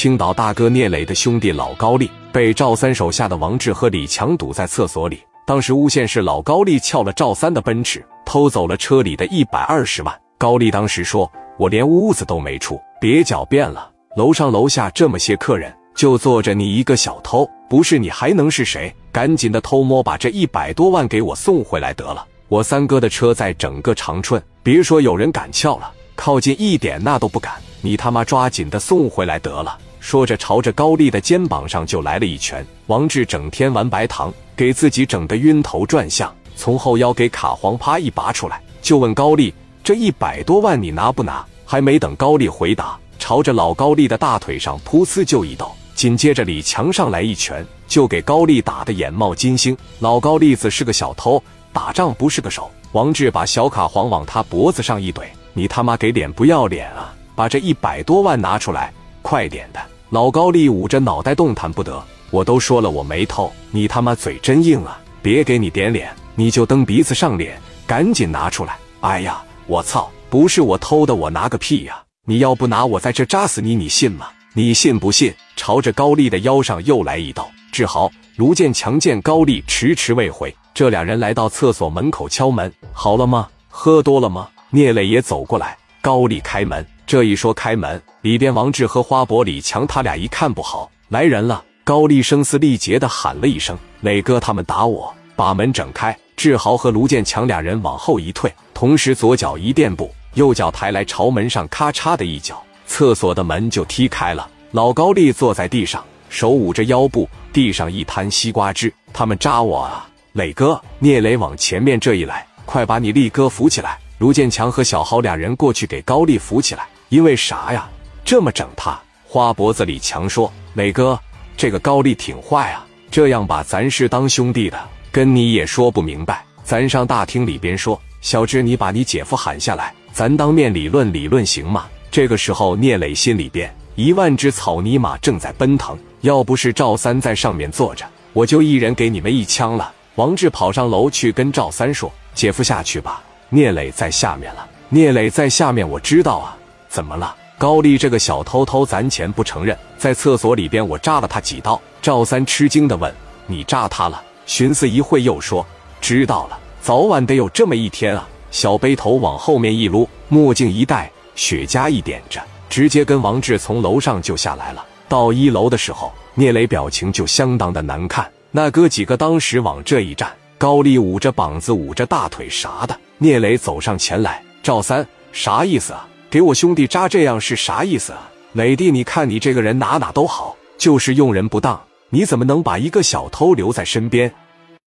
青岛大哥聂磊的兄弟老高丽被赵三手下的王志和李强堵在厕所里。当时诬陷是老高丽撬了赵三的奔驰，偷走了车里的一百二十万。高丽当时说：“我连屋子都没出，别狡辩了。楼上楼下这么些客人，就坐着你一个小偷，不是你还能是谁？赶紧的偷摸把这一百多万给我送回来得了。我三哥的车在整个长春，别说有人敢撬了，靠近一点那都不敢。你他妈抓紧的送回来得了。”说着，朝着高丽的肩膀上就来了一拳。王志整天玩白糖，给自己整得晕头转向，从后腰给卡簧啪一拔出来，就问高丽：“这一百多万你拿不拿？”还没等高丽回答，朝着老高丽的大腿上噗呲就一刀。紧接着李强上来一拳，就给高丽打得眼冒金星。老高丽子是个小偷，打仗不是个手。王志把小卡簧往他脖子上一怼：“你他妈给脸不要脸啊！把这一百多万拿出来！”快点的！老高丽捂着脑袋动弹不得。我都说了我没偷，你他妈嘴真硬啊！别给你点脸，你就蹬鼻子上脸，赶紧拿出来！哎呀，我操！不是我偷的，我拿个屁呀！你要不拿，我在这扎死你，你信吗？你信不信？朝着高丽的腰上又来一刀。志豪、卢建强见高丽迟迟未回，这两人来到厕所门口敲门。好了吗？喝多了吗？聂磊也走过来。高丽开门。这一说开门，里边王志和花伯、李强他俩一看不好，来人了。高丽声嘶力竭的喊了一声：“磊哥，他们打我！”把门整开，志豪和卢建强俩人往后一退，同时左脚一垫步，右脚抬来朝门上咔嚓的一脚，厕所的门就踢开了。老高丽坐在地上，手捂着腰部，地上一滩西瓜汁。他们扎我啊，磊哥！聂磊往前面这一来，快把你力哥扶起来！卢建强和小豪俩人过去给高丽扶起来。因为啥呀？这么整他？花脖子李强说：“磊哥，这个高丽挺坏啊，这样吧，咱是当兄弟的，跟你也说不明白。咱上大厅里边说，小志，你把你姐夫喊下来，咱当面理论理论，行吗？”这个时候，聂磊心里边一万只草泥马正在奔腾。要不是赵三在上面坐着，我就一人给你们一枪了。王志跑上楼去跟赵三说：“姐夫下去吧，聂磊在下面了。聂磊在下面，我知道啊。”怎么了？高丽这个小偷偷咱钱不承认，在厕所里边我扎了他几刀。赵三吃惊的问：“你扎他了？”寻思一会又说：“知道了，早晚得有这么一天啊！”小背头往后面一撸，墨镜一戴，雪茄一点着，直接跟王志从楼上就下来了。到一楼的时候，聂磊表情就相当的难看。那哥几个当时往这一站，高丽捂着膀子，捂着大腿啥的。聂磊走上前来：“赵三，啥意思啊？”给我兄弟扎这样是啥意思啊？磊弟，你看你这个人哪哪都好，就是用人不当。你怎么能把一个小偷留在身边？